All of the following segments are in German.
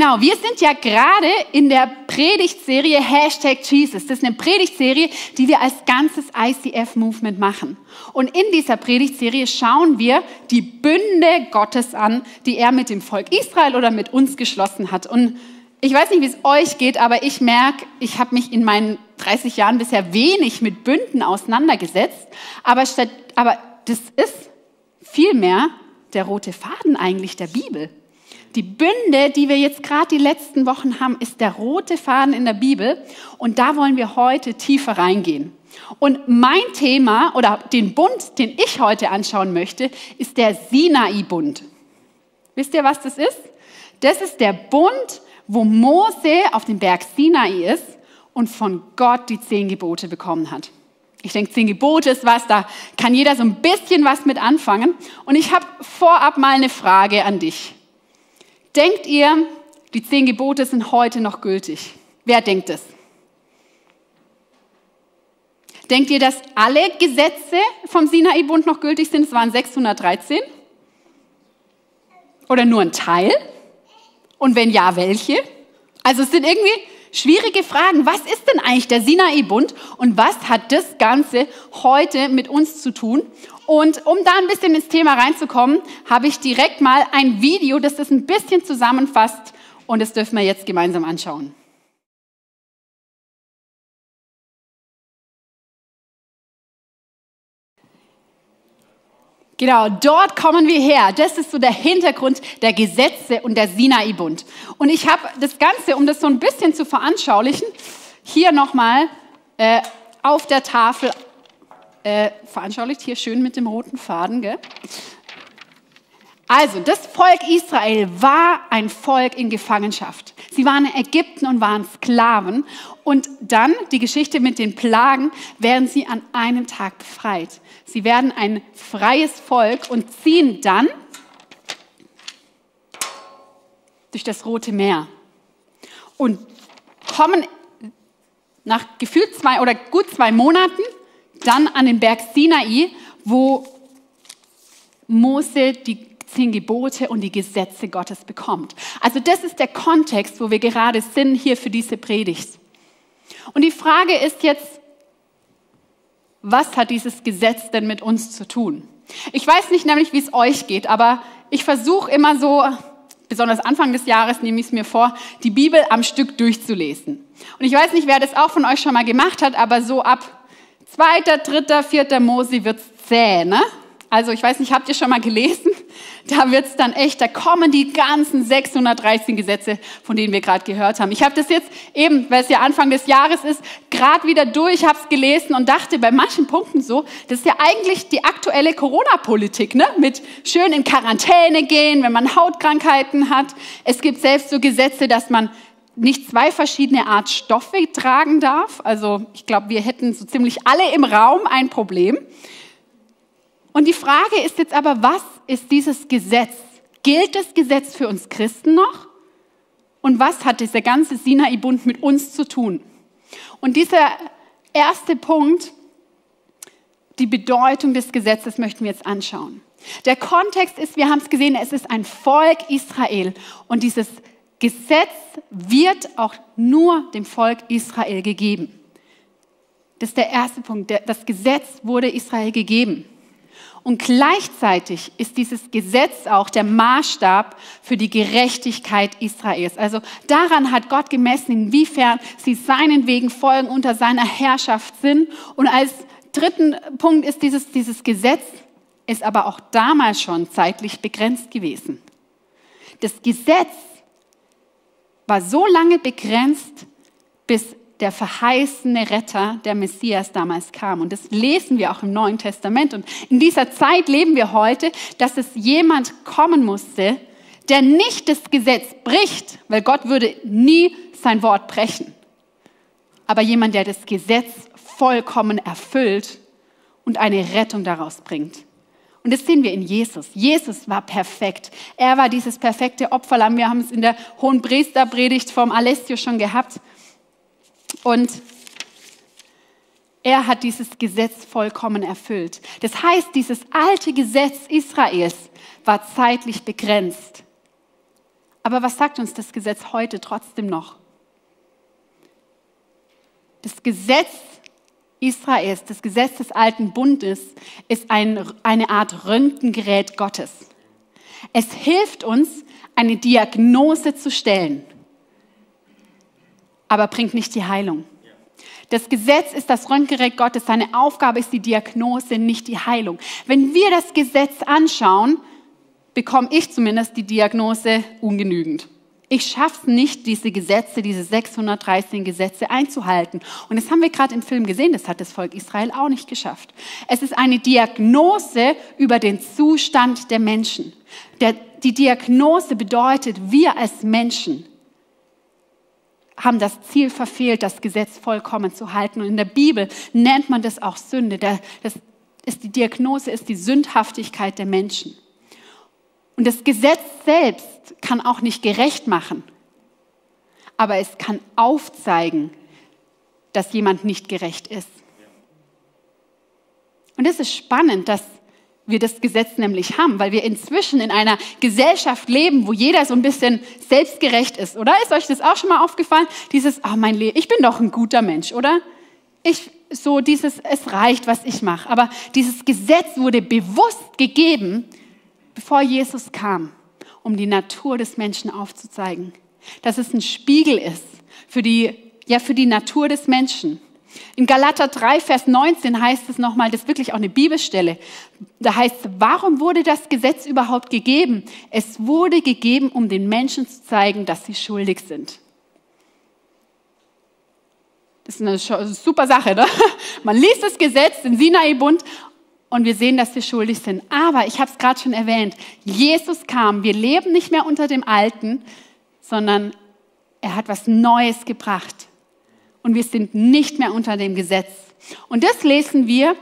Genau, wir sind ja gerade in der Predigtserie Hashtag Jesus. Das ist eine Predigtserie, die wir als ganzes ICF-Movement machen. Und in dieser Predigtserie schauen wir die Bünde Gottes an, die er mit dem Volk Israel oder mit uns geschlossen hat. Und ich weiß nicht, wie es euch geht, aber ich merke, ich habe mich in meinen 30 Jahren bisher wenig mit Bünden auseinandergesetzt. Aber, statt, aber das ist vielmehr der rote Faden eigentlich der Bibel. Die Bünde, die wir jetzt gerade die letzten Wochen haben, ist der rote Faden in der Bibel. Und da wollen wir heute tiefer reingehen. Und mein Thema oder den Bund, den ich heute anschauen möchte, ist der Sinai-Bund. Wisst ihr, was das ist? Das ist der Bund, wo Mose auf dem Berg Sinai ist und von Gott die zehn Gebote bekommen hat. Ich denke, zehn Gebote ist was, da kann jeder so ein bisschen was mit anfangen. Und ich habe vorab mal eine Frage an dich. Denkt ihr, die zehn Gebote sind heute noch gültig? Wer denkt es? Denkt ihr, dass alle Gesetze vom Sinai-Bund noch gültig sind? Es waren 613. Oder nur ein Teil? Und wenn ja, welche? Also es sind irgendwie schwierige Fragen. Was ist denn eigentlich der Sinai-Bund und was hat das Ganze heute mit uns zu tun? Und um da ein bisschen ins Thema reinzukommen, habe ich direkt mal ein Video, das das ein bisschen zusammenfasst und das dürfen wir jetzt gemeinsam anschauen. Genau, dort kommen wir her. Das ist so der Hintergrund der Gesetze und der Sinai-Bund. Und ich habe das Ganze, um das so ein bisschen zu veranschaulichen, hier nochmal äh, auf der Tafel äh, veranschaulicht, hier schön mit dem roten Faden. Gell? Also, das Volk Israel war ein Volk in Gefangenschaft. Sie waren in Ägypten und waren Sklaven. Und dann, die Geschichte mit den Plagen, werden sie an einem Tag befreit. Sie werden ein freies Volk und ziehen dann durch das Rote Meer und kommen nach gefühlt zwei oder gut zwei Monaten dann an den Berg Sinai, wo Mose die zehn Gebote und die Gesetze Gottes bekommt. Also das ist der Kontext, wo wir gerade sind hier für diese Predigt. Und die Frage ist jetzt, was hat dieses Gesetz denn mit uns zu tun? Ich weiß nicht nämlich, wie es euch geht, aber ich versuche immer so, besonders Anfang des Jahres nehme ich es mir vor, die Bibel am Stück durchzulesen. Und ich weiß nicht, wer das auch von euch schon mal gemacht hat, aber so ab zweiter, dritter, vierter Mose wird's zäh, ne? Also ich weiß nicht, habt ihr schon mal gelesen? Da wird's dann echt, da kommen die ganzen 613 Gesetze, von denen wir gerade gehört haben. Ich habe das jetzt eben, weil es ja Anfang des Jahres ist, gerade wieder durch, habe es gelesen und dachte bei manchen Punkten so, das ist ja eigentlich die aktuelle Corona-Politik, ne? Mit schön in Quarantäne gehen, wenn man Hautkrankheiten hat. Es gibt selbst so Gesetze, dass man nicht zwei verschiedene Art Stoffe tragen darf. Also ich glaube, wir hätten so ziemlich alle im Raum ein Problem. Und die Frage ist jetzt aber, was ist dieses Gesetz? Gilt das Gesetz für uns Christen noch? Und was hat dieser ganze Sinai-Bund mit uns zu tun? Und dieser erste Punkt, die Bedeutung des Gesetzes möchten wir jetzt anschauen. Der Kontext ist, wir haben es gesehen, es ist ein Volk Israel und dieses Gesetz wird auch nur dem Volk Israel gegeben. Das ist der erste Punkt. Das Gesetz wurde Israel gegeben. Und gleichzeitig ist dieses Gesetz auch der Maßstab für die Gerechtigkeit Israels. Also daran hat Gott gemessen, inwiefern sie seinen Wegen folgen, unter seiner Herrschaft sind. Und als dritten Punkt ist dieses, dieses Gesetz ist aber auch damals schon zeitlich begrenzt gewesen. Das Gesetz war so lange begrenzt, bis der verheißene Retter, der Messias damals kam. Und das lesen wir auch im Neuen Testament. Und in dieser Zeit leben wir heute, dass es jemand kommen musste, der nicht das Gesetz bricht, weil Gott würde nie sein Wort brechen. Aber jemand, der das Gesetz vollkommen erfüllt und eine Rettung daraus bringt. Und das sehen wir in Jesus. Jesus war perfekt. Er war dieses perfekte Opferlamm. Wir haben es in der Hohen Priesterpredigt vom Alessio schon gehabt. Und er hat dieses Gesetz vollkommen erfüllt. Das heißt, dieses alte Gesetz Israels war zeitlich begrenzt. Aber was sagt uns das Gesetz heute trotzdem noch? Das Gesetz Israels, das Gesetz des alten Bundes, ist ein, eine Art Röntgengerät Gottes. Es hilft uns, eine Diagnose zu stellen, aber bringt nicht die Heilung. Das Gesetz ist das Röntgengerät Gottes. Seine Aufgabe ist die Diagnose, nicht die Heilung. Wenn wir das Gesetz anschauen, bekomme ich zumindest die Diagnose ungenügend. Ich schaffe es nicht, diese Gesetze, diese 613 Gesetze einzuhalten. Und das haben wir gerade im Film gesehen, das hat das Volk Israel auch nicht geschafft. Es ist eine Diagnose über den Zustand der Menschen. Der, die Diagnose bedeutet, wir als Menschen haben das Ziel verfehlt, das Gesetz vollkommen zu halten. Und in der Bibel nennt man das auch Sünde. Das ist, die Diagnose ist die Sündhaftigkeit der Menschen. Und das Gesetz selbst kann auch nicht gerecht machen, aber es kann aufzeigen, dass jemand nicht gerecht ist. Und es ist spannend, dass wir das Gesetz nämlich haben, weil wir inzwischen in einer Gesellschaft leben, wo jeder so ein bisschen selbstgerecht ist, oder? Ist euch das auch schon mal aufgefallen? Dieses, oh mein Leben, ich bin doch ein guter Mensch, oder? Ich, so dieses, es reicht, was ich mache. Aber dieses Gesetz wurde bewusst gegeben, bevor Jesus kam, um die Natur des Menschen aufzuzeigen. Dass es ein Spiegel ist für die, ja, für die Natur des Menschen. In Galater 3, Vers 19 heißt es nochmal, das ist wirklich auch eine Bibelstelle. Da heißt es, warum wurde das Gesetz überhaupt gegeben? Es wurde gegeben, um den Menschen zu zeigen, dass sie schuldig sind. Das ist eine super Sache. Ne? Man liest das Gesetz, den Sinai-Bund, und wir sehen, dass wir schuldig sind. Aber ich habe es gerade schon erwähnt, Jesus kam, wir leben nicht mehr unter dem Alten, sondern er hat was Neues gebracht. Und wir sind nicht mehr unter dem Gesetz. Und das lesen wir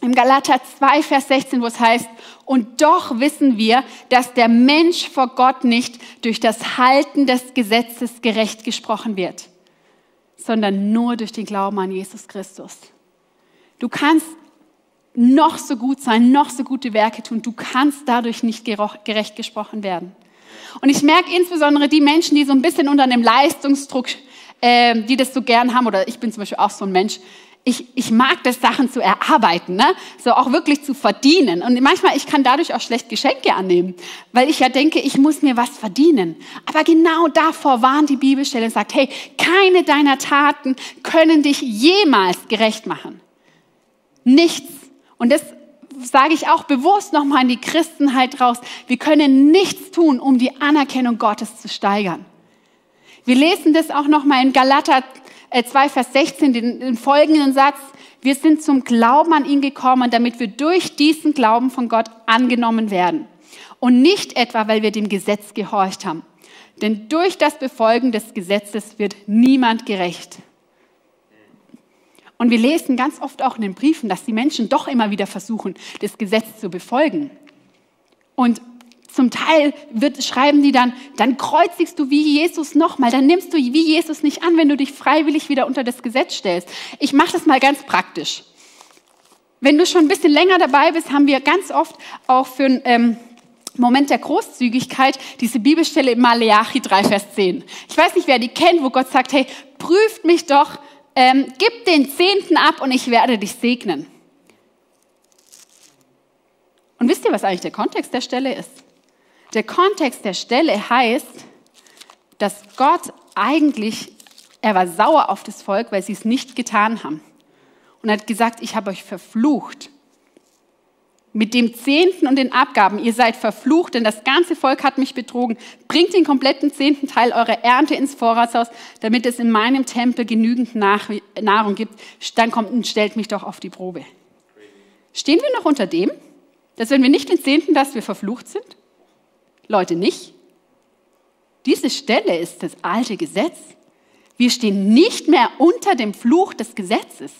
im Galater 2, Vers 16, wo es heißt, und doch wissen wir, dass der Mensch vor Gott nicht durch das Halten des Gesetzes gerecht gesprochen wird, sondern nur durch den Glauben an Jesus Christus. Du kannst noch so gut sein, noch so gute Werke tun. Du kannst dadurch nicht gerecht gesprochen werden. Und ich merke insbesondere die Menschen, die so ein bisschen unter einem Leistungsdruck, äh, die das so gern haben, oder ich bin zum Beispiel auch so ein Mensch, ich, ich mag das, Sachen zu erarbeiten, ne? so auch wirklich zu verdienen. Und manchmal, ich kann dadurch auch schlecht Geschenke annehmen, weil ich ja denke, ich muss mir was verdienen. Aber genau davor warnt die Bibelstelle und sagt, hey, keine deiner Taten können dich jemals gerecht machen. Nichts und das sage ich auch bewusst nochmal in die Christenheit raus. Wir können nichts tun, um die Anerkennung Gottes zu steigern. Wir lesen das auch nochmal in Galater 2, äh, Vers 16, den, den folgenden Satz. Wir sind zum Glauben an ihn gekommen, damit wir durch diesen Glauben von Gott angenommen werden. Und nicht etwa, weil wir dem Gesetz gehorcht haben. Denn durch das Befolgen des Gesetzes wird niemand gerecht. Und wir lesen ganz oft auch in den Briefen, dass die Menschen doch immer wieder versuchen, das Gesetz zu befolgen. Und zum Teil wird, schreiben die dann, dann kreuzigst du wie Jesus nochmal, dann nimmst du wie Jesus nicht an, wenn du dich freiwillig wieder unter das Gesetz stellst. Ich mache das mal ganz praktisch. Wenn du schon ein bisschen länger dabei bist, haben wir ganz oft auch für einen ähm, Moment der Großzügigkeit diese Bibelstelle im Maleachi 3, Vers 10. Ich weiß nicht, wer die kennt, wo Gott sagt, hey, prüft mich doch ähm, gib den Zehnten ab und ich werde dich segnen. Und wisst ihr, was eigentlich der Kontext der Stelle ist? Der Kontext der Stelle heißt, dass Gott eigentlich, er war sauer auf das Volk, weil sie es nicht getan haben. Und er hat gesagt, ich habe euch verflucht mit dem Zehnten und den Abgaben. Ihr seid verflucht, denn das ganze Volk hat mich betrogen. Bringt den kompletten zehnten Teil eurer Ernte ins Vorratshaus, damit es in meinem Tempel genügend Nahrung gibt. Dann kommt und stellt mich doch auf die Probe. Stehen wir noch unter dem, dass wenn wir nicht den Zehnten, dass wir verflucht sind? Leute, nicht. Diese Stelle ist das alte Gesetz. Wir stehen nicht mehr unter dem Fluch des Gesetzes.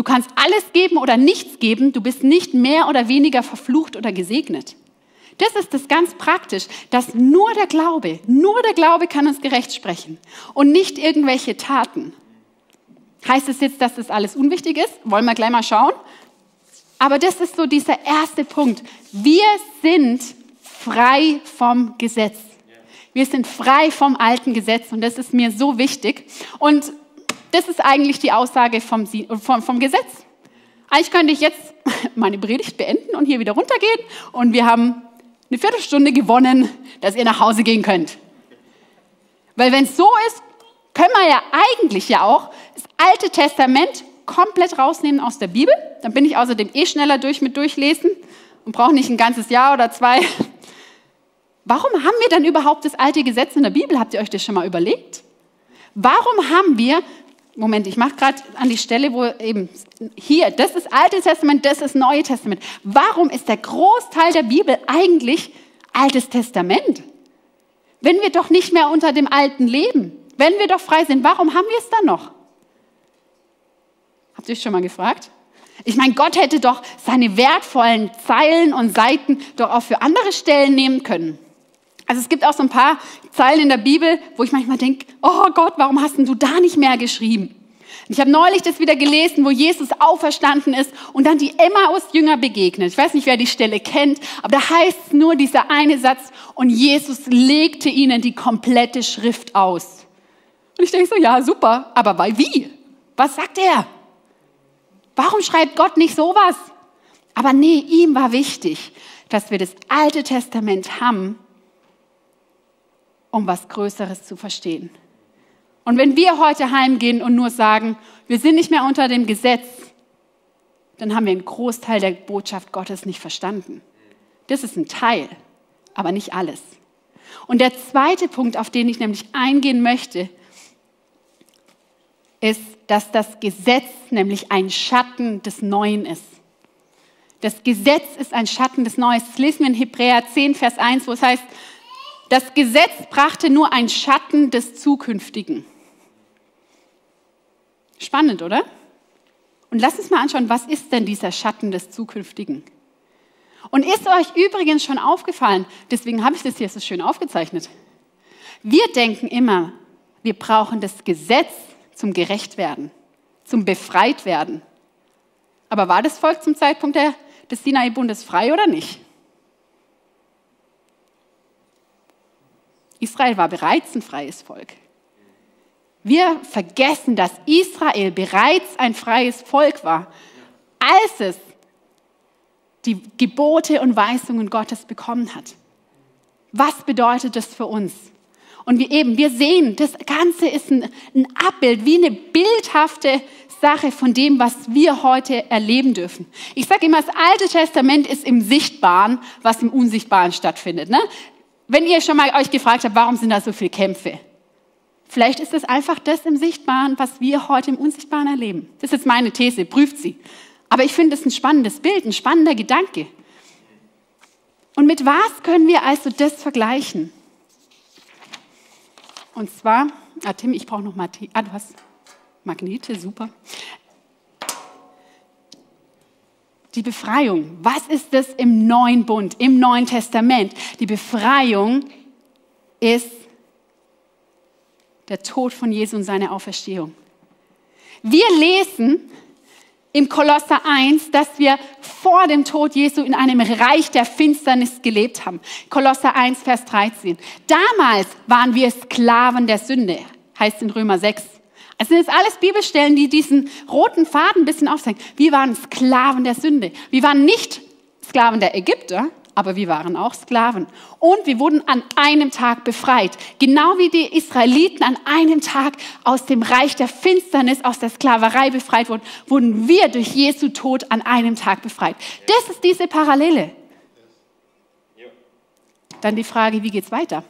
Du kannst alles geben oder nichts geben. Du bist nicht mehr oder weniger verflucht oder gesegnet. Das ist das ganz praktisch, dass nur der Glaube, nur der Glaube kann uns gerecht sprechen und nicht irgendwelche Taten. Heißt es jetzt, dass das alles unwichtig ist? Wollen wir gleich mal schauen. Aber das ist so dieser erste Punkt. Wir sind frei vom Gesetz. Wir sind frei vom alten Gesetz und das ist mir so wichtig. Und das ist eigentlich die Aussage vom, vom, vom Gesetz. Eigentlich könnte ich jetzt meine Predigt beenden und hier wieder runtergehen und wir haben eine Viertelstunde gewonnen, dass ihr nach Hause gehen könnt. Weil wenn es so ist, können wir ja eigentlich ja auch das Alte Testament komplett rausnehmen aus der Bibel. Dann bin ich außerdem eh schneller durch mit Durchlesen und brauche nicht ein ganzes Jahr oder zwei. Warum haben wir dann überhaupt das alte Gesetz in der Bibel? Habt ihr euch das schon mal überlegt? Warum haben wir, Moment, ich mache gerade an die Stelle, wo eben hier, das ist Altes Testament, das ist Neue Testament. Warum ist der Großteil der Bibel eigentlich Altes Testament? Wenn wir doch nicht mehr unter dem Alten leben, wenn wir doch frei sind, warum haben wir es dann noch? Habt ihr euch schon mal gefragt? Ich meine, Gott hätte doch seine wertvollen Zeilen und Seiten doch auch für andere Stellen nehmen können. Also es gibt auch so ein paar Zeilen in der Bibel, wo ich manchmal denke, oh Gott, warum hast denn du da nicht mehr geschrieben? Ich habe neulich das wieder gelesen, wo Jesus auferstanden ist und dann die Emmaus-Jünger begegnet. Ich weiß nicht, wer die Stelle kennt, aber da heißt nur dieser eine Satz und Jesus legte ihnen die komplette Schrift aus. Und ich denke so, ja, super, aber bei wie? Was sagt er? Warum schreibt Gott nicht sowas? Aber nee, ihm war wichtig, dass wir das Alte Testament haben, um was Größeres zu verstehen. Und wenn wir heute heimgehen und nur sagen, wir sind nicht mehr unter dem Gesetz, dann haben wir einen Großteil der Botschaft Gottes nicht verstanden. Das ist ein Teil, aber nicht alles. Und der zweite Punkt, auf den ich nämlich eingehen möchte, ist, dass das Gesetz nämlich ein Schatten des Neuen ist. Das Gesetz ist ein Schatten des Neuen. Das lesen wir in Hebräer 10, Vers 1, wo es heißt, das Gesetz brachte nur ein Schatten des Zukünftigen. Spannend, oder? Und lasst uns mal anschauen, was ist denn dieser Schatten des Zukünftigen? Und ist euch übrigens schon aufgefallen, deswegen habe ich das hier so schön aufgezeichnet. Wir denken immer, wir brauchen das Gesetz zum Gerechtwerden, zum Befreitwerden. Aber war das Volk zum Zeitpunkt des Sinai-Bundes frei oder nicht? Israel war bereits ein freies Volk. Wir vergessen, dass Israel bereits ein freies Volk war, als es die Gebote und Weisungen Gottes bekommen hat. Was bedeutet das für uns? Und wir eben, wir sehen, das Ganze ist ein, ein Abbild, wie eine bildhafte Sache von dem, was wir heute erleben dürfen. Ich sage immer, das Alte Testament ist im Sichtbaren, was im Unsichtbaren stattfindet. Ne? Wenn ihr schon mal euch gefragt habt, warum sind da so viele Kämpfe? Vielleicht ist es einfach das im Sichtbaren, was wir heute im Unsichtbaren erleben. Das ist jetzt meine These, prüft sie. Aber ich finde es ein spannendes Bild, ein spannender Gedanke. Und mit was können wir also das vergleichen? Und zwar, ah Tim, ich brauche noch mal, ah, du hast Magnete, super. Die Befreiung. Was ist das im neuen Bund, im Neuen Testament? Die Befreiung ist der Tod von Jesus und seine Auferstehung. Wir lesen im Kolosser 1, dass wir vor dem Tod Jesu in einem Reich der Finsternis gelebt haben. Kolosser 1, Vers 13. Damals waren wir Sklaven der Sünde, heißt in Römer 6. Es sind jetzt alles Bibelstellen, die diesen roten Faden ein bisschen aufzeigen. Wir waren Sklaven der Sünde. Wir waren nicht Sklaven der Ägypter, aber wir waren auch Sklaven. Und wir wurden an einem Tag befreit. Genau wie die Israeliten an einem Tag aus dem Reich der Finsternis, aus der Sklaverei befreit wurden, wurden wir durch Jesu Tod an einem Tag befreit. Das ist diese Parallele. Dann die Frage, wie geht es weiter?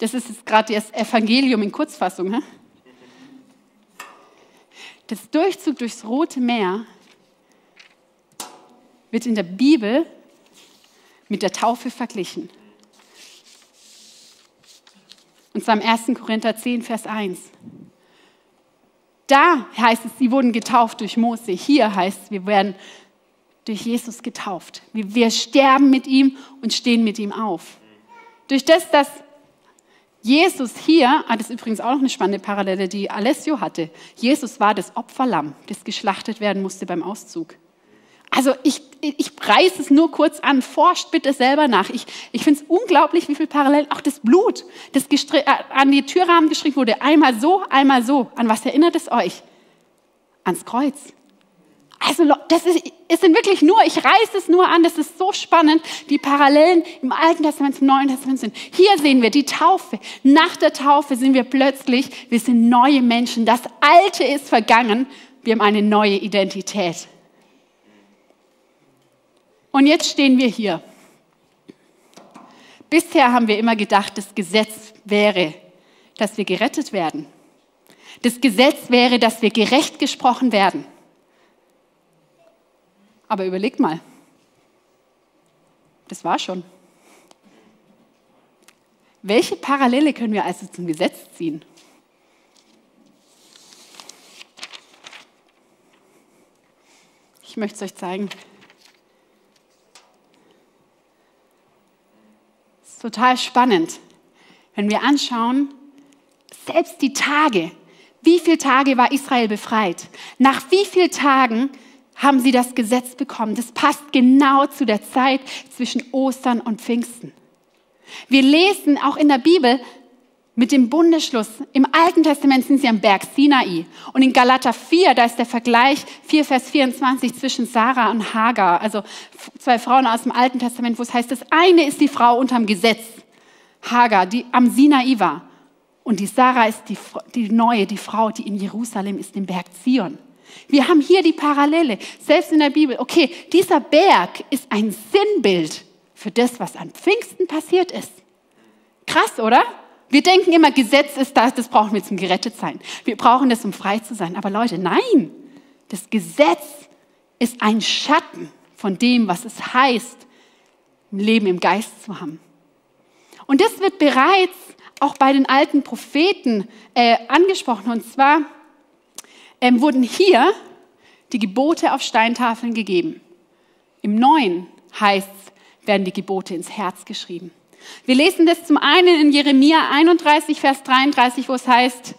Das ist gerade das Evangelium in Kurzfassung. He? Das Durchzug durchs Rote Meer wird in der Bibel mit der Taufe verglichen. Und zwar im 1. Korinther 10, Vers 1. Da heißt es, sie wurden getauft durch Mose. Hier heißt es, wir werden durch Jesus getauft. Wir, sterben mit ihm und stehen mit ihm auf. Durch das, dass Jesus hier, ah, das ist übrigens auch noch eine spannende Parallele, die Alessio hatte. Jesus war das Opferlamm, das geschlachtet werden musste beim Auszug. Also ich, ich reiße es nur kurz an, forscht bitte selber nach. Ich, ich finde es unglaublich, wie viel Parallelen, auch das Blut, das äh, an die Türrahmen geschrieben wurde, einmal so, einmal so. An was erinnert es euch? Ans Kreuz. Also das ist, es sind wirklich nur, ich reiße es nur an, das ist so spannend, die Parallelen im Alten Testament zum Neuen Testament sind. Hier sehen wir die Taufe. Nach der Taufe sind wir plötzlich, wir sind neue Menschen. Das Alte ist vergangen, wir haben eine neue Identität. Und jetzt stehen wir hier. Bisher haben wir immer gedacht, das Gesetz wäre, dass wir gerettet werden. Das Gesetz wäre, dass wir gerecht gesprochen werden. Aber überlegt mal, das war schon. Welche Parallele können wir also zum Gesetz ziehen? Ich möchte es euch zeigen. total spannend, wenn wir anschauen, selbst die Tage, wie viele Tage war Israel befreit? Nach wie vielen Tagen haben sie das Gesetz bekommen? Das passt genau zu der Zeit zwischen Ostern und Pfingsten. Wir lesen auch in der Bibel, mit dem Bundesschluss. Im Alten Testament sind sie am Berg Sinai. Und in Galater 4, da ist der Vergleich 4, Vers 24 zwischen Sarah und Hagar. Also zwei Frauen aus dem Alten Testament, wo es heißt, das eine ist die Frau unterm Gesetz, Hagar, die am Sinai war. Und die Sarah ist die, die neue, die Frau, die in Jerusalem ist, im Berg Zion. Wir haben hier die Parallele, selbst in der Bibel. Okay, dieser Berg ist ein Sinnbild für das, was an Pfingsten passiert ist. Krass, oder? Wir denken immer, Gesetz ist das, das brauchen wir zum gerettet sein. Wir brauchen das, um frei zu sein. Aber Leute, nein. Das Gesetz ist ein Schatten von dem, was es heißt, ein Leben im Geist zu haben. Und das wird bereits auch bei den alten Propheten äh, angesprochen. Und zwar ähm, wurden hier die Gebote auf Steintafeln gegeben. Im Neuen heißt es, werden die Gebote ins Herz geschrieben. Wir lesen das zum einen in Jeremia 31, Vers 33, wo es heißt,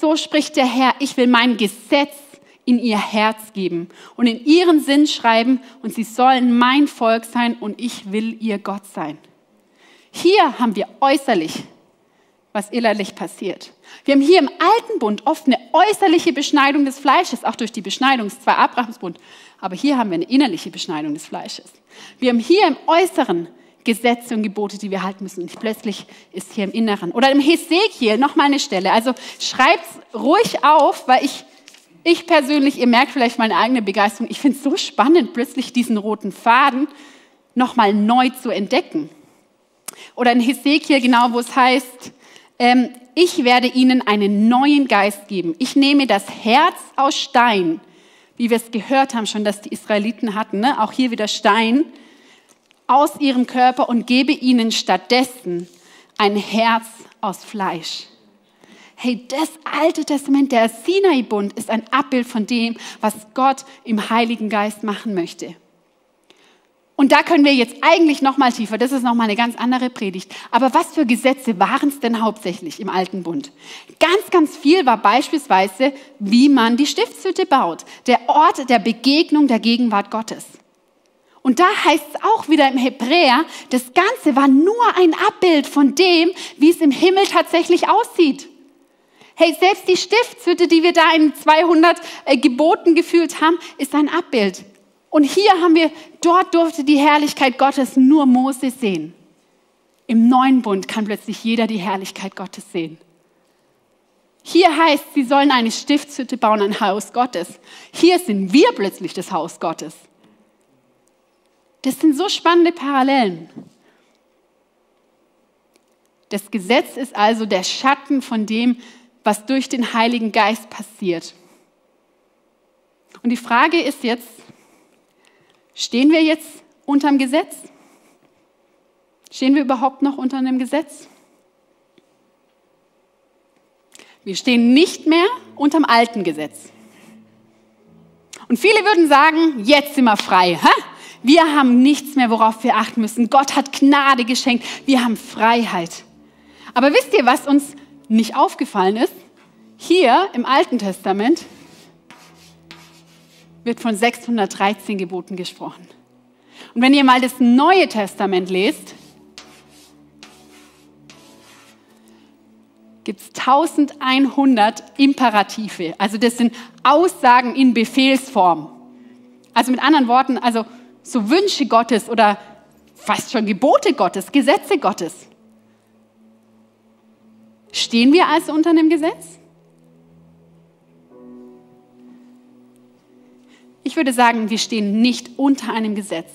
so spricht der Herr, ich will mein Gesetz in ihr Herz geben und in ihren Sinn schreiben und sie sollen mein Volk sein und ich will ihr Gott sein. Hier haben wir äußerlich, was innerlich passiert. Wir haben hier im alten Bund oft eine äußerliche Beschneidung des Fleisches, auch durch die Beschneidung, es zwar Abrahamsbund, aber hier haben wir eine innerliche Beschneidung des Fleisches. Wir haben hier im Äußeren Gesetze und Gebote, die wir halten müssen. Und plötzlich ist hier im Inneren. Oder im Hesekiel noch mal eine Stelle. Also schreibt ruhig auf, weil ich, ich persönlich, ihr merkt vielleicht meine eigene Begeisterung, ich finde es so spannend, plötzlich diesen roten Faden noch mal neu zu entdecken. Oder in Hesekiel genau, wo es heißt, ähm, ich werde ihnen einen neuen Geist geben. Ich nehme das Herz aus Stein, wie wir es gehört haben schon, dass die Israeliten hatten, ne? auch hier wieder Stein aus ihrem Körper und gebe ihnen stattdessen ein Herz aus Fleisch. Hey, das Alte Testament, der Sinai-Bund, ist ein Abbild von dem, was Gott im Heiligen Geist machen möchte. Und da können wir jetzt eigentlich noch mal tiefer, das ist noch mal eine ganz andere Predigt. Aber was für Gesetze waren es denn hauptsächlich im Alten Bund? Ganz, ganz viel war beispielsweise, wie man die Stiftshütte baut, der Ort der Begegnung der Gegenwart Gottes. Und da heißt es auch wieder im Hebräer, das Ganze war nur ein Abbild von dem, wie es im Himmel tatsächlich aussieht. Hey, selbst die Stiftshütte, die wir da in 200 äh, Geboten gefühlt haben, ist ein Abbild. Und hier haben wir, dort durfte die Herrlichkeit Gottes nur Mose sehen. Im neuen Bund kann plötzlich jeder die Herrlichkeit Gottes sehen. Hier heißt, sie sollen eine Stiftshütte bauen, ein Haus Gottes. Hier sind wir plötzlich das Haus Gottes. Das sind so spannende Parallelen. Das Gesetz ist also der Schatten von dem, was durch den Heiligen Geist passiert. Und die Frage ist jetzt, stehen wir jetzt unter dem Gesetz? Stehen wir überhaupt noch unter einem Gesetz? Wir stehen nicht mehr unter dem alten Gesetz. Und viele würden sagen, jetzt sind wir frei. Hä? Wir haben nichts mehr, worauf wir achten müssen. Gott hat Gnade geschenkt. Wir haben Freiheit. Aber wisst ihr, was uns nicht aufgefallen ist? Hier im Alten Testament wird von 613 Geboten gesprochen. Und wenn ihr mal das Neue Testament lest, gibt es 1100 Imperative. Also das sind Aussagen in Befehlsform. Also mit anderen Worten, also so Wünsche Gottes oder fast schon Gebote Gottes, Gesetze Gottes. Stehen wir also unter einem Gesetz? Ich würde sagen, wir stehen nicht unter einem Gesetz,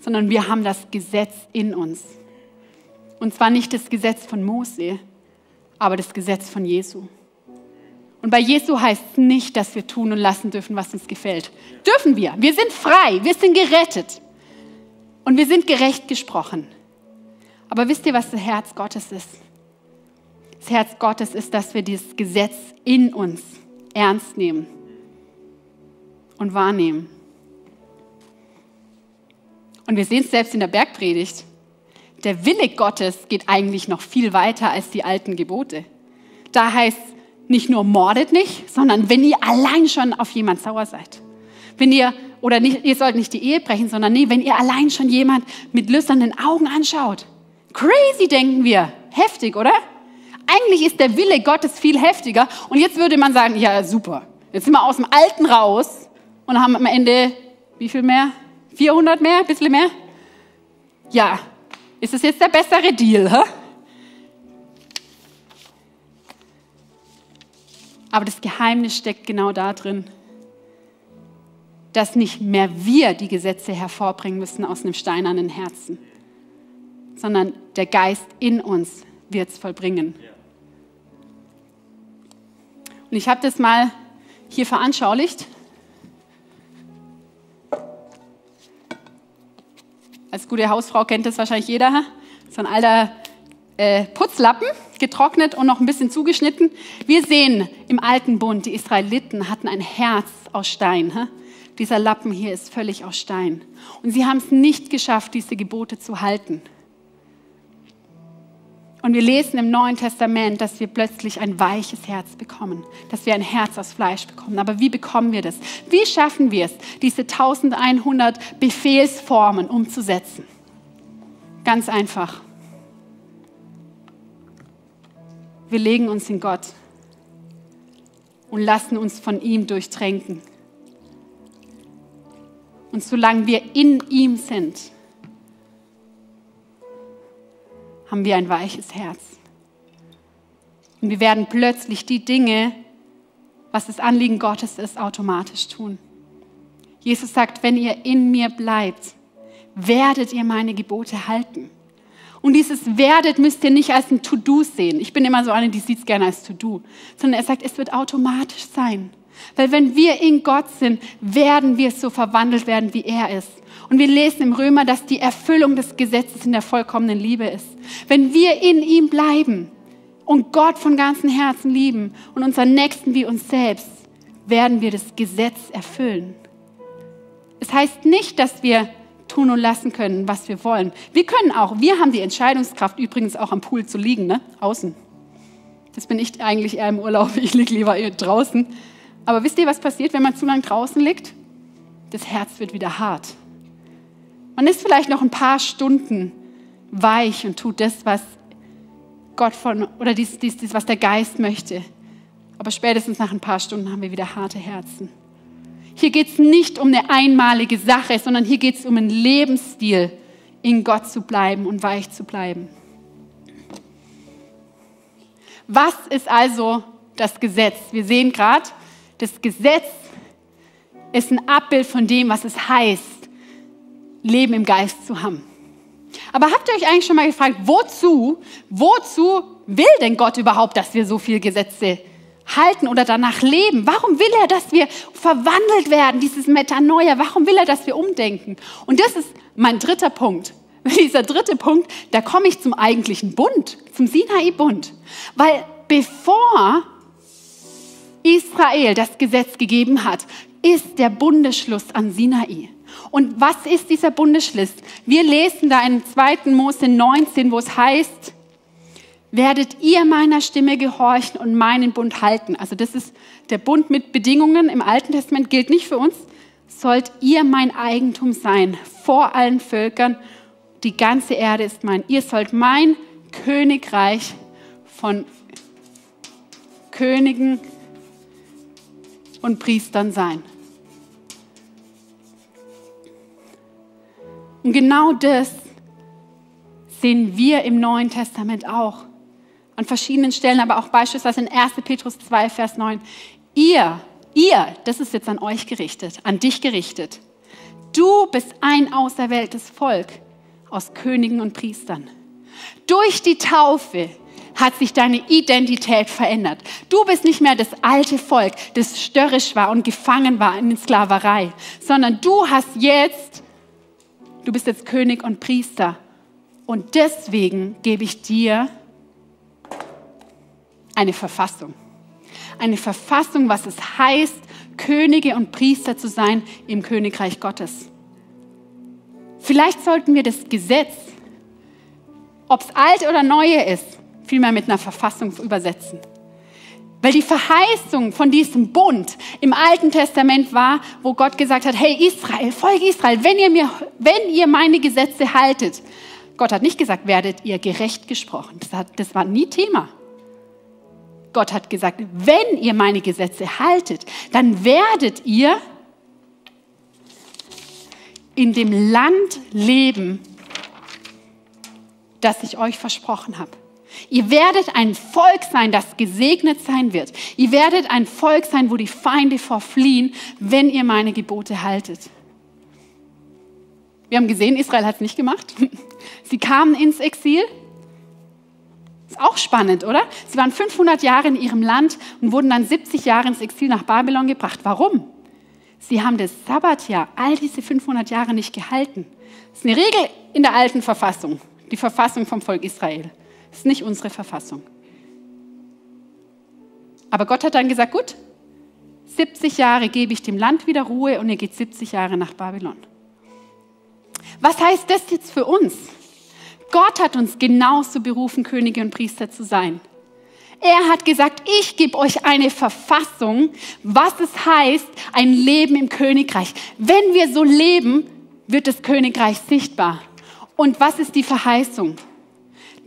sondern wir haben das Gesetz in uns. Und zwar nicht das Gesetz von Mose, aber das Gesetz von Jesu. Und bei Jesu heißt es nicht, dass wir tun und lassen dürfen, was uns gefällt. Dürfen wir. Wir sind frei, wir sind gerettet. Und wir sind gerecht gesprochen. Aber wisst ihr, was das Herz Gottes ist? Das Herz Gottes ist, dass wir dieses Gesetz in uns ernst nehmen und wahrnehmen. Und wir sehen es selbst in der Bergpredigt. Der Wille Gottes geht eigentlich noch viel weiter als die alten Gebote. Da heißt nicht nur mordet nicht, sondern wenn ihr allein schon auf jemand sauer seid. Wenn ihr, oder nicht, ihr sollt nicht die Ehe brechen, sondern nee, wenn ihr allein schon jemand mit lüsternen Augen anschaut. Crazy denken wir. Heftig, oder? Eigentlich ist der Wille Gottes viel heftiger. Und jetzt würde man sagen, ja, super. Jetzt sind wir aus dem Alten raus und haben am Ende, wie viel mehr? 400 mehr? Ein bisschen mehr? Ja. Ist es jetzt der bessere Deal? Hä? Aber das Geheimnis steckt genau da drin, dass nicht mehr wir die Gesetze hervorbringen müssen aus einem steinernen Herzen, sondern der Geist in uns wird es vollbringen. Und ich habe das mal hier veranschaulicht. Als gute Hausfrau kennt das wahrscheinlich jeder. So ein alter äh, Putzlappen, getrocknet und noch ein bisschen zugeschnitten. Wir sehen im alten Bund, die Israeliten hatten ein Herz aus Stein. He? Dieser Lappen hier ist völlig aus Stein. Und sie haben es nicht geschafft, diese Gebote zu halten. Und wir lesen im Neuen Testament, dass wir plötzlich ein weiches Herz bekommen, dass wir ein Herz aus Fleisch bekommen. Aber wie bekommen wir das? Wie schaffen wir es, diese 1100 Befehlsformen umzusetzen? Ganz einfach. Wir legen uns in Gott und lassen uns von ihm durchtränken. Und solange wir in ihm sind, haben wir ein weiches Herz. Und wir werden plötzlich die Dinge, was das Anliegen Gottes ist, automatisch tun. Jesus sagt, wenn ihr in mir bleibt, werdet ihr meine Gebote halten. Und dieses werdet müsst ihr nicht als ein To-Do sehen. Ich bin immer so eine, die sieht es gerne als To-Do. Sondern er sagt, es wird automatisch sein. Weil wenn wir in Gott sind, werden wir so verwandelt werden, wie er ist. Und wir lesen im Römer, dass die Erfüllung des Gesetzes in der vollkommenen Liebe ist. Wenn wir in ihm bleiben und Gott von ganzem Herzen lieben und unseren Nächsten wie uns selbst, werden wir das Gesetz erfüllen. Es heißt nicht, dass wir tun und lassen können, was wir wollen. Wir können auch, wir haben die Entscheidungskraft übrigens auch am Pool zu liegen, ne? außen. Das bin ich eigentlich eher im Urlaub, ich liege lieber draußen. Aber wisst ihr, was passiert, wenn man zu lange draußen liegt? Das Herz wird wieder hart. Man ist vielleicht noch ein paar Stunden weich und tut das, was Gott von, oder dies, dies, dies, was der Geist möchte. Aber spätestens nach ein paar Stunden haben wir wieder harte Herzen. Hier geht es nicht um eine einmalige Sache, sondern hier geht es um einen Lebensstil, in Gott zu bleiben und weich zu bleiben. Was ist also das Gesetz? Wir sehen gerade, das Gesetz ist ein Abbild von dem, was es heißt, Leben im Geist zu haben. Aber habt ihr euch eigentlich schon mal gefragt, wozu, wozu will denn Gott überhaupt, dass wir so viele Gesetze halten oder danach leben? Warum will er, dass wir verwandelt werden, dieses Metanoia? Warum will er, dass wir umdenken? Und das ist mein dritter Punkt. Dieser dritte Punkt, da komme ich zum eigentlichen Bund, zum Sinai-Bund. Weil bevor Israel das Gesetz gegeben hat, ist der Bundesschluss an Sinai. Und was ist dieser Bundesschluss? Wir lesen da in 2. Mose 19, wo es heißt, werdet ihr meiner Stimme gehorchen und meinen Bund halten. Also das ist der Bund mit Bedingungen im Alten Testament, gilt nicht für uns. Sollt ihr mein Eigentum sein vor allen Völkern. Die ganze Erde ist mein. Ihr sollt mein Königreich von Königen und Priestern sein. Und genau das sehen wir im Neuen Testament auch. An verschiedenen Stellen, aber auch beispielsweise in 1. Petrus 2, Vers 9. Ihr, ihr, das ist jetzt an euch gerichtet, an dich gerichtet. Du bist ein auserwähltes Volk aus Königen und Priestern. Durch die Taufe hat sich deine Identität verändert. Du bist nicht mehr das alte Volk, das störrisch war und gefangen war in Sklaverei, sondern du hast jetzt, du bist jetzt König und Priester. Und deswegen gebe ich dir eine Verfassung. Eine Verfassung, was es heißt, Könige und Priester zu sein im Königreich Gottes. Vielleicht sollten wir das Gesetz, ob es alt oder neue ist, vielmehr mit einer Verfassung übersetzen. Weil die Verheißung von diesem Bund im Alten Testament war, wo Gott gesagt hat, hey Israel, Volk Israel, wenn ihr, mir, wenn ihr meine Gesetze haltet, Gott hat nicht gesagt, werdet ihr gerecht gesprochen. Das, hat, das war nie Thema. Gott hat gesagt, wenn ihr meine Gesetze haltet, dann werdet ihr in dem Land leben, das ich euch versprochen habe. Ihr werdet ein Volk sein, das gesegnet sein wird. Ihr werdet ein Volk sein, wo die Feinde vorfliehen, wenn ihr meine Gebote haltet. Wir haben gesehen, Israel hat es nicht gemacht. Sie kamen ins Exil. Ist auch spannend, oder? Sie waren 500 Jahre in ihrem Land und wurden dann 70 Jahre ins Exil nach Babylon gebracht. Warum? Sie haben das Sabbatjahr all diese 500 Jahre nicht gehalten. Das ist eine Regel in der alten Verfassung, die Verfassung vom Volk Israel. Ist nicht unsere Verfassung. Aber Gott hat dann gesagt, gut, 70 Jahre gebe ich dem Land wieder Ruhe und ihr geht 70 Jahre nach Babylon. Was heißt das jetzt für uns? Gott hat uns genauso berufen, Könige und Priester zu sein. Er hat gesagt, ich gebe euch eine Verfassung, was es heißt, ein Leben im Königreich. Wenn wir so leben, wird das Königreich sichtbar. Und was ist die Verheißung?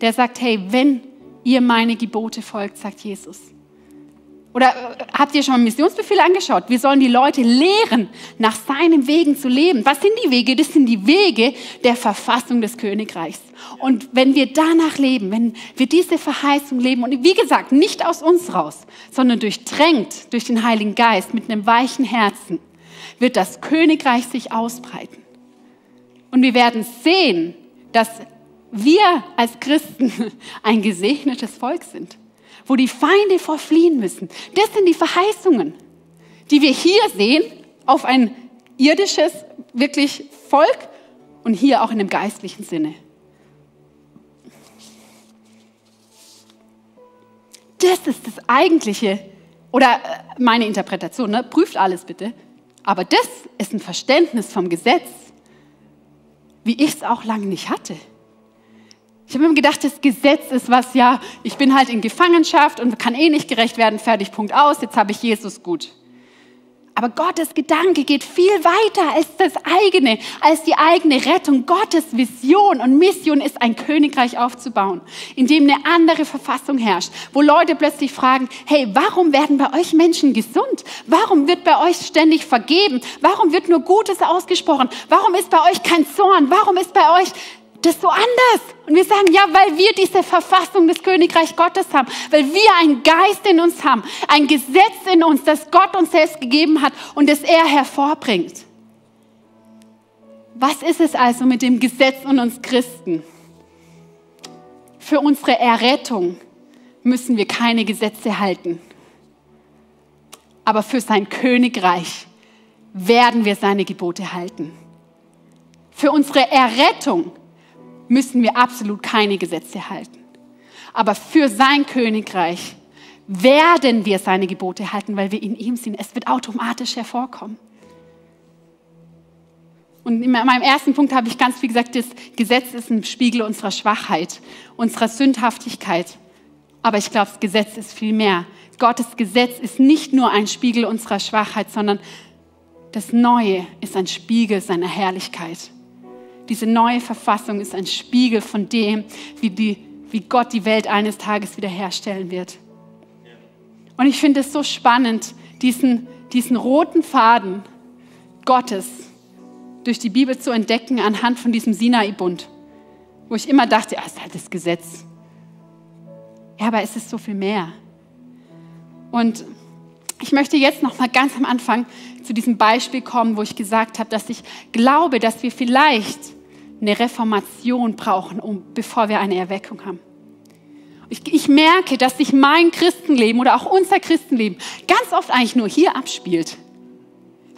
Der sagt, hey, wenn ihr meine Gebote folgt, sagt Jesus. Oder äh, habt ihr schon einen Missionsbefehl angeschaut? Wir sollen die Leute lehren, nach seinen Wegen zu leben. Was sind die Wege? Das sind die Wege der Verfassung des Königreichs. Und wenn wir danach leben, wenn wir diese Verheißung leben, und wie gesagt, nicht aus uns raus, sondern durchdrängt durch den Heiligen Geist mit einem weichen Herzen, wird das Königreich sich ausbreiten. Und wir werden sehen, dass wir als Christen ein gesegnetes Volk sind, wo die Feinde vorfliehen müssen. Das sind die Verheißungen, die wir hier sehen auf ein irdisches, wirklich Volk und hier auch in einem geistlichen Sinne. Das ist das eigentliche, oder äh, meine Interpretation, ne? prüft alles bitte, aber das ist ein Verständnis vom Gesetz, wie ich es auch lange nicht hatte. Ich habe mir gedacht, das Gesetz ist was, ja, ich bin halt in Gefangenschaft und kann eh nicht gerecht werden, fertig, Punkt aus, jetzt habe ich Jesus gut. Aber Gottes Gedanke geht viel weiter als das eigene, als die eigene Rettung. Gottes Vision und Mission ist, ein Königreich aufzubauen, in dem eine andere Verfassung herrscht, wo Leute plötzlich fragen, hey, warum werden bei euch Menschen gesund? Warum wird bei euch ständig vergeben? Warum wird nur Gutes ausgesprochen? Warum ist bei euch kein Zorn? Warum ist bei euch das ist so anders. Und wir sagen, ja, weil wir diese Verfassung des Königreich Gottes haben, weil wir einen Geist in uns haben, ein Gesetz in uns, das Gott uns selbst gegeben hat und das er hervorbringt. Was ist es also mit dem Gesetz und uns Christen? Für unsere Errettung müssen wir keine Gesetze halten. Aber für sein Königreich werden wir seine Gebote halten. Für unsere Errettung müssen wir absolut keine Gesetze halten. Aber für sein Königreich werden wir seine Gebote halten, weil wir in ihm sind. Es wird automatisch hervorkommen. Und in meinem ersten Punkt habe ich ganz viel gesagt, das Gesetz ist ein Spiegel unserer Schwachheit, unserer Sündhaftigkeit. Aber ich glaube, das Gesetz ist viel mehr. Gottes Gesetz ist nicht nur ein Spiegel unserer Schwachheit, sondern das Neue ist ein Spiegel seiner Herrlichkeit. Diese neue Verfassung ist ein Spiegel von dem, wie, die, wie Gott die Welt eines Tages wiederherstellen wird. Und ich finde es so spannend, diesen, diesen roten Faden Gottes durch die Bibel zu entdecken anhand von diesem Sinai-Bund, wo ich immer dachte, ja, ist halt das Gesetz. Ja, aber es ist so viel mehr. Und ich möchte jetzt noch mal ganz am Anfang zu diesem Beispiel kommen, wo ich gesagt habe, dass ich glaube, dass wir vielleicht eine Reformation brauchen, um, bevor wir eine Erweckung haben. Ich, ich merke, dass sich mein Christenleben oder auch unser Christenleben ganz oft eigentlich nur hier abspielt.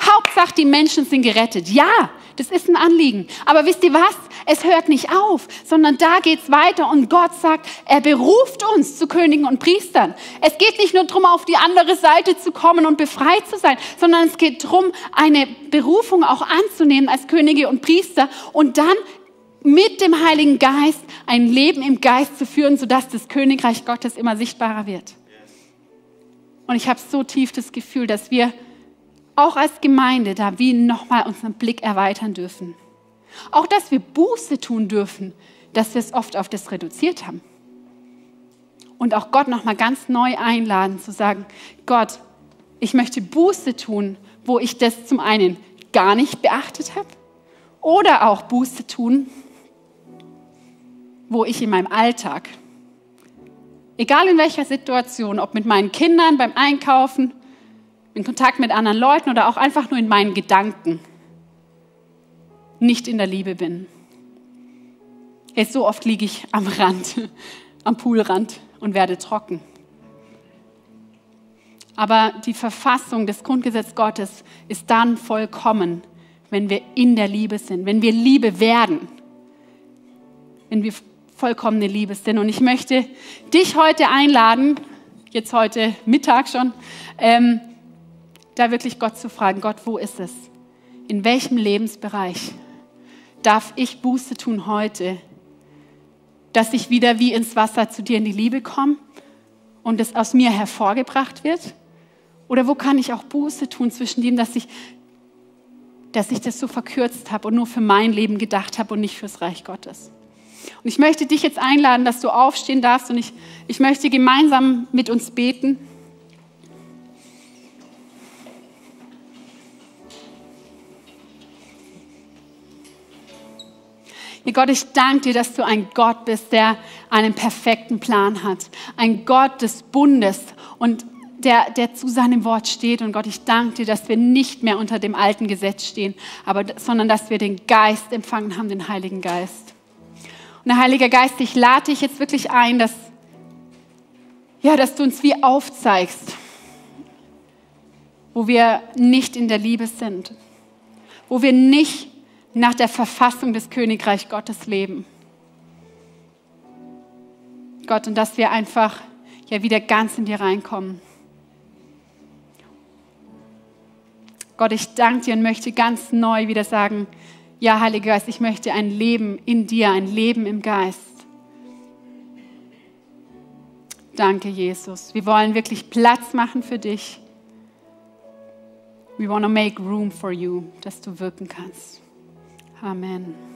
Hauptsache, die Menschen sind gerettet. Ja, das ist ein Anliegen. Aber wisst ihr was? Es hört nicht auf, sondern da geht's weiter und Gott sagt, er beruft uns zu Königen und Priestern. Es geht nicht nur darum, auf die andere Seite zu kommen und befreit zu sein, sondern es geht darum, eine Berufung auch anzunehmen als Könige und Priester und dann mit dem Heiligen Geist ein Leben im Geist zu führen, sodass das Königreich Gottes immer sichtbarer wird. Und ich habe so tief das Gefühl, dass wir auch als Gemeinde da wie nochmal unseren Blick erweitern dürfen. Auch, dass wir Buße tun dürfen, dass wir es oft auf das reduziert haben. Und auch Gott nochmal ganz neu einladen, zu sagen, Gott, ich möchte Buße tun, wo ich das zum einen gar nicht beachtet habe, oder auch Buße tun, wo ich in meinem Alltag, egal in welcher Situation, ob mit meinen Kindern beim Einkaufen, in Kontakt mit anderen Leuten oder auch einfach nur in meinen Gedanken, nicht in der Liebe bin. Hey, so oft liege ich am Rand, am Poolrand und werde trocken. Aber die Verfassung des Grundgesetzes Gottes ist dann vollkommen, wenn wir in der Liebe sind, wenn wir Liebe werden, wenn wir vollkommene Liebe sind. Und ich möchte dich heute einladen, jetzt heute Mittag schon, ähm, da wirklich Gott zu fragen, Gott, wo ist es? In welchem Lebensbereich darf ich Buße tun heute, dass ich wieder wie ins Wasser zu dir in die Liebe komme und es aus mir hervorgebracht wird? Oder wo kann ich auch Buße tun zwischen dem, dass ich, dass ich das so verkürzt habe und nur für mein Leben gedacht habe und nicht fürs Reich Gottes? Und ich möchte dich jetzt einladen, dass du aufstehen darfst und ich, ich möchte gemeinsam mit uns beten. Ja, Gott, ich danke dir, dass du ein Gott bist, der einen perfekten Plan hat. Ein Gott des Bundes und der, der zu seinem Wort steht. Und Gott, ich danke dir, dass wir nicht mehr unter dem alten Gesetz stehen, aber, sondern dass wir den Geist empfangen haben, den Heiligen Geist. Und der Heilige Geist, ich lade dich jetzt wirklich ein, dass, ja, dass du uns wie aufzeigst, wo wir nicht in der Liebe sind, wo wir nicht nach der Verfassung des Königreich Gottes leben. Gott, und dass wir einfach ja wieder ganz in dir reinkommen. Gott, ich danke dir und möchte ganz neu wieder sagen, ja, Heiliger Geist, ich möchte ein Leben in dir, ein Leben im Geist. Danke, Jesus. Wir wollen wirklich Platz machen für dich. We want to make room for you, dass du wirken kannst. Amen.